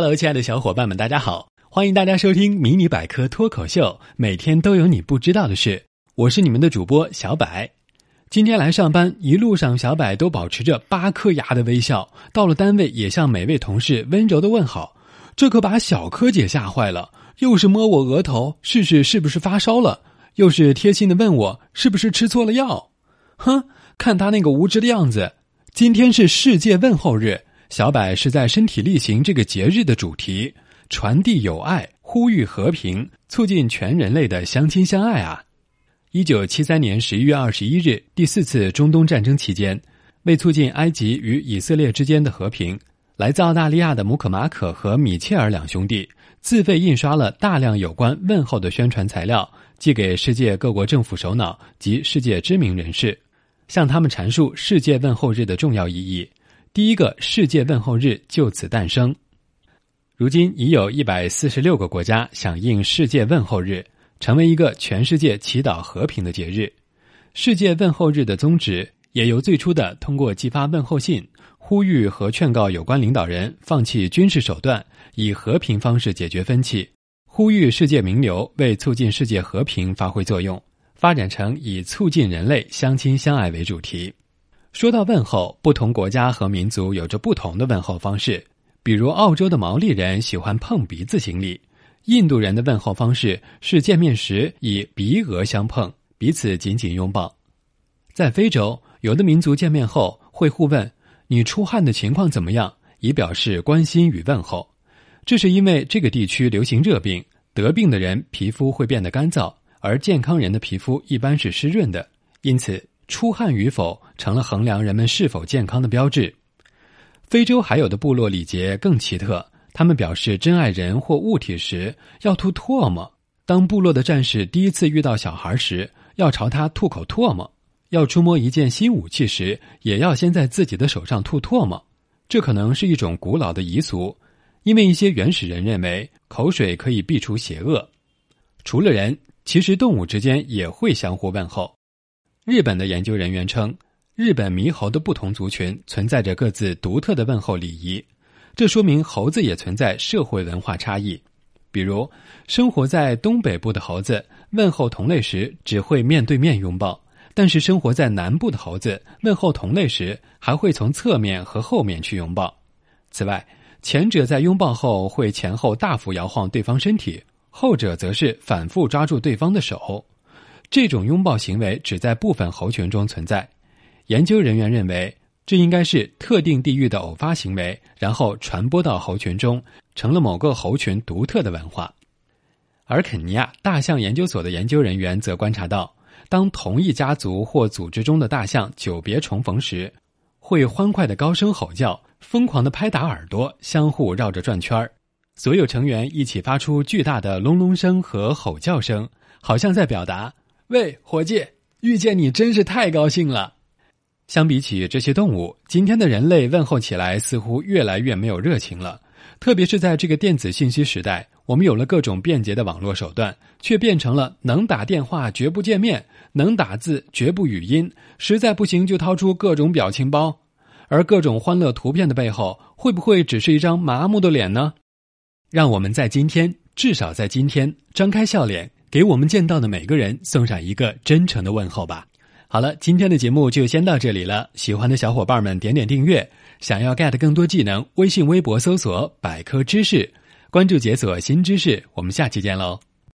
Hello，亲爱的小伙伴们，大家好！欢迎大家收听《迷你百科脱口秀》，每天都有你不知道的事。我是你们的主播小柏。今天来上班，一路上小柏都保持着八颗牙的微笑。到了单位，也向每位同事温柔的问好。这可把小柯姐吓坏了，又是摸我额头试试是不是发烧了，又是贴心的问我是不是吃错了药。哼，看他那个无知的样子。今天是世界问候日。小柏是在身体力行这个节日的主题，传递友爱，呼吁和平，促进全人类的相亲相爱啊！一九七三年十一月二十一日，第四次中东战争期间，为促进埃及与以色列之间的和平，来自澳大利亚的姆可马可和米切尔两兄弟自费印刷了大量有关问候的宣传材料，寄给世界各国政府首脑及世界知名人士，向他们阐述世界问候日的重要意义。第一个世界问候日就此诞生。如今已有一百四十六个国家响应世界问候日，成为一个全世界祈祷和平的节日。世界问候日的宗旨也由最初的通过寄发问候信，呼吁和劝告有关领导人放弃军事手段，以和平方式解决分歧，呼吁世界名流为促进世界和平发挥作用，发展成以促进人类相亲相爱为主题。说到问候，不同国家和民族有着不同的问候方式。比如，澳洲的毛利人喜欢碰鼻子行礼；印度人的问候方式是见面时以鼻额相碰，彼此紧紧拥抱。在非洲，有的民族见面后会互问“你出汗的情况怎么样”，以表示关心与问候。这是因为这个地区流行热病，得病的人皮肤会变得干燥，而健康人的皮肤一般是湿润的，因此。出汗与否成了衡量人们是否健康的标志。非洲还有的部落礼节更奇特，他们表示珍爱人或物体时要吐唾沫。当部落的战士第一次遇到小孩时，要朝他吐口唾沫；要触摸一件新武器时，也要先在自己的手上吐唾沫。这可能是一种古老的习俗，因为一些原始人认为口水可以避除邪恶。除了人，其实动物之间也会相互问候。日本的研究人员称，日本猕猴的不同族群存在着各自独特的问候礼仪，这说明猴子也存在社会文化差异。比如，生活在东北部的猴子问候同类时只会面对面拥抱，但是生活在南部的猴子问候同类时还会从侧面和后面去拥抱。此外，前者在拥抱后会前后大幅摇晃对方身体，后者则是反复抓住对方的手。这种拥抱行为只在部分猴群中存在。研究人员认为，这应该是特定地域的偶发行为，然后传播到猴群中，成了某个猴群独特的文化。而肯尼亚大象研究所的研究人员则观察到，当同一家族或组织中的大象久别重逢时，会欢快的高声吼叫，疯狂的拍打耳朵，相互绕着转圈儿。所有成员一起发出巨大的隆隆声和吼叫声，好像在表达。喂，伙计，遇见你真是太高兴了。相比起这些动物，今天的人类问候起来似乎越来越没有热情了。特别是在这个电子信息时代，我们有了各种便捷的网络手段，却变成了能打电话绝不见面，能打字绝不语音，实在不行就掏出各种表情包。而各种欢乐图片的背后，会不会只是一张麻木的脸呢？让我们在今天，至少在今天，张开笑脸。给我们见到的每个人送上一个真诚的问候吧。好了，今天的节目就先到这里了。喜欢的小伙伴们点点订阅，想要 get 更多技能，微信、微博搜索“百科知识”，关注解锁新知识。我们下期见喽。